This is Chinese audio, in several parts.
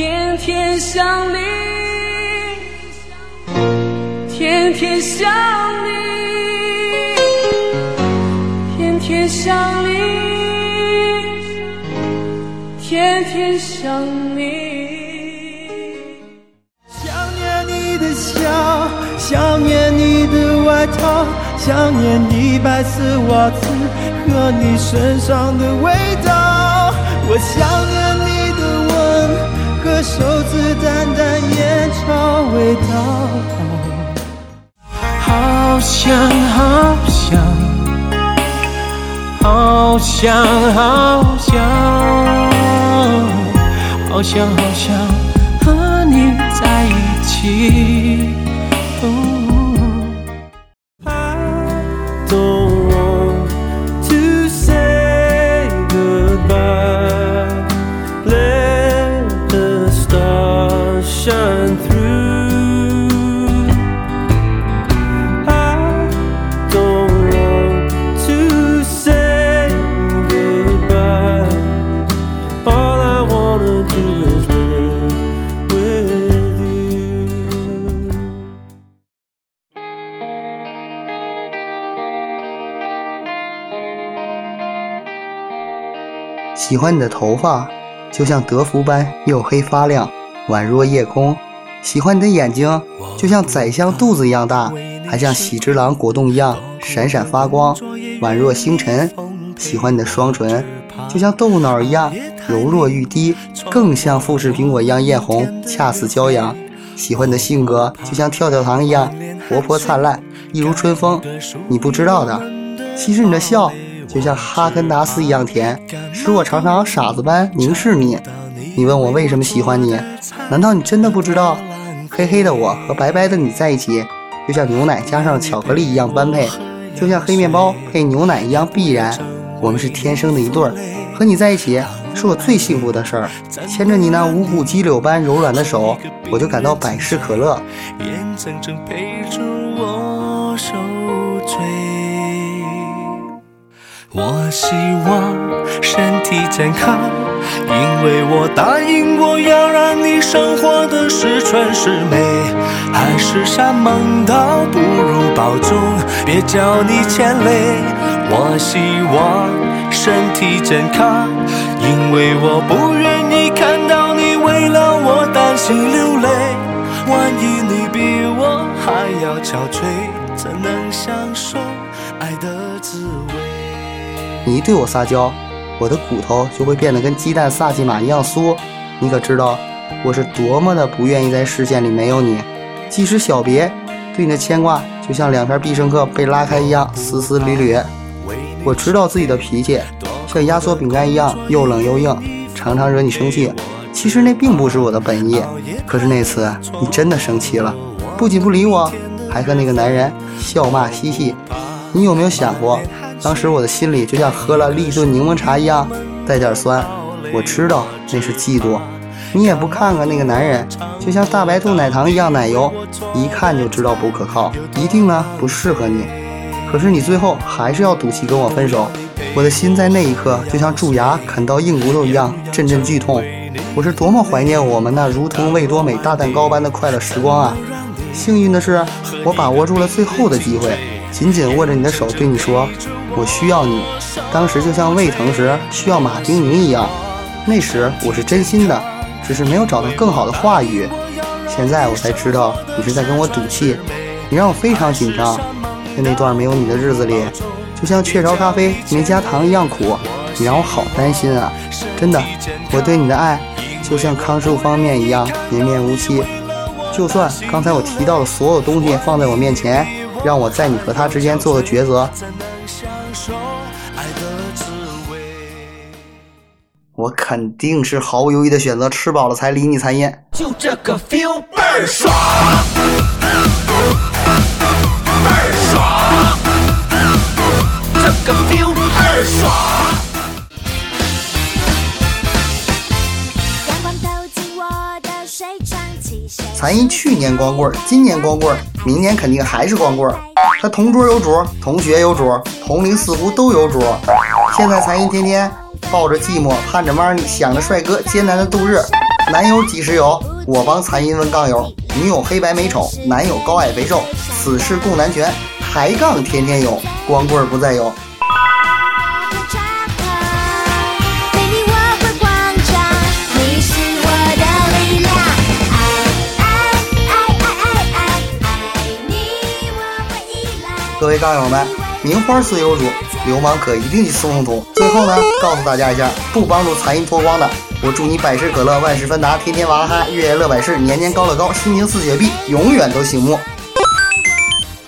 天天想你，天天想你，天天想你，天天想你。想念你的笑，想念你的外套，想念你白色袜子和你身上的味道。我想念你手指淡淡烟草味道。好想好想，好想好想，好想好想和你在一起。喜欢你的头发，就像德芙般黝黑发亮，宛若夜空；喜欢你的眼睛，就像宰相肚子一样大，还像喜之郎果冻一样闪闪发光，宛若星辰；喜欢你的双唇，就像豆脑一样柔弱欲滴，更像富士苹果一样艳红，恰似骄阳；喜欢你的性格，就像跳跳糖一样活泼灿烂，一如春风。你不知道的，其实你的笑。就像哈根达斯一样甜，使我常常傻子般凝视你。你问我为什么喜欢你？难道你真的不知道？黑黑的我和白白的你在一起，就像牛奶加上巧克力一样般配，就像黑面包配牛奶一样必然。我们是天生的一对儿，和你在一起是我最幸福的事儿。牵着你那五谷鸡柳般柔软的手，我就感到百事可乐。眼睁睁陪着我受罪。我希望身体健康，因为我答应过要让你生活的十全十美。海誓山盟倒不如保重，别叫你牵累。我希望身体健康，因为我不愿意看到你为了我担心流泪。万一你比我还要憔悴，怎能享受爱的滋味？你一对我撒娇，我的骨头就会变得跟鸡蛋萨琪玛一样酥。你可知道我是多么的不愿意在视线里没有你？即使小别，对你的牵挂就像两片必胜客被拉开一样丝丝缕缕。我知道自己的脾气像压缩饼干一样又冷又硬，常常惹你生气。其实那并不是我的本意，可是那次你真的生气了，不仅不理我，还和那个男人笑骂嬉戏。你有没有想过？当时我的心里就像喝了立顿柠檬茶一样，带点酸。我知道那是嫉妒。你也不看看那个男人，就像大白兔奶糖一样奶油，一看就知道不可靠，一定呢不适合你。可是你最后还是要赌气跟我分手。我的心在那一刻就像蛀牙啃到硬骨头一样，阵阵剧痛。我是多么怀念我们那如同味多美大蛋糕般的快乐时光啊！幸运的是，我把握住了最后的机会。紧紧握着你的手，对你说：“我需要你。”当时就像胃疼时需要马丁宁一样，那时我是真心的，只是没有找到更好的话语。现在我才知道你是在跟我赌气，你让我非常紧张。在那段没有你的日子里，就像雀巢咖啡没加糖一样苦，你让我好担心啊！真的，我对你的爱就像康师傅方便一样绵绵无期。就算刚才我提到的所有东西放在我面前。让我在你和他之间做个抉择，我肯定是毫不犹豫的选择吃饱了才理你残烟。就这个 feel 倍儿爽，倍儿爽，这个 feel 倍儿爽。残一去年光棍，今年光棍，明年肯定还是光棍。他同桌有主，同学有主，同龄似乎都有主。现在残一天天抱着寂寞，盼着 money，想着帅哥，艰难的度日。男友几时有？我帮残音问杠友，女友黑白美丑，男友高矮肥瘦，此事共难全。抬杠天天有，光棍不再有。各位杠友们，名花虽有主，流氓可一定去送送土。最后呢，告诉大家一下，不帮助残音脱光的，我祝你百事可乐，万事芬达，天天娃哈哈，月月乐百事，年年高乐高，心情似雪碧，永远都醒目。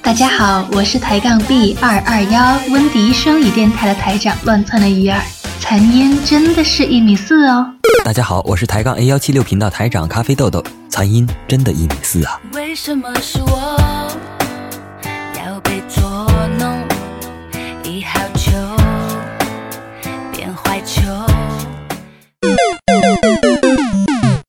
大家好，我是抬杠 B 二二幺温迪双语电台的台长乱窜的鱼儿，残音真的是一米四哦。大家好，我是抬杠 A 幺七六频道台长咖啡豆豆，残音真的一米四啊。为什么是我？你好久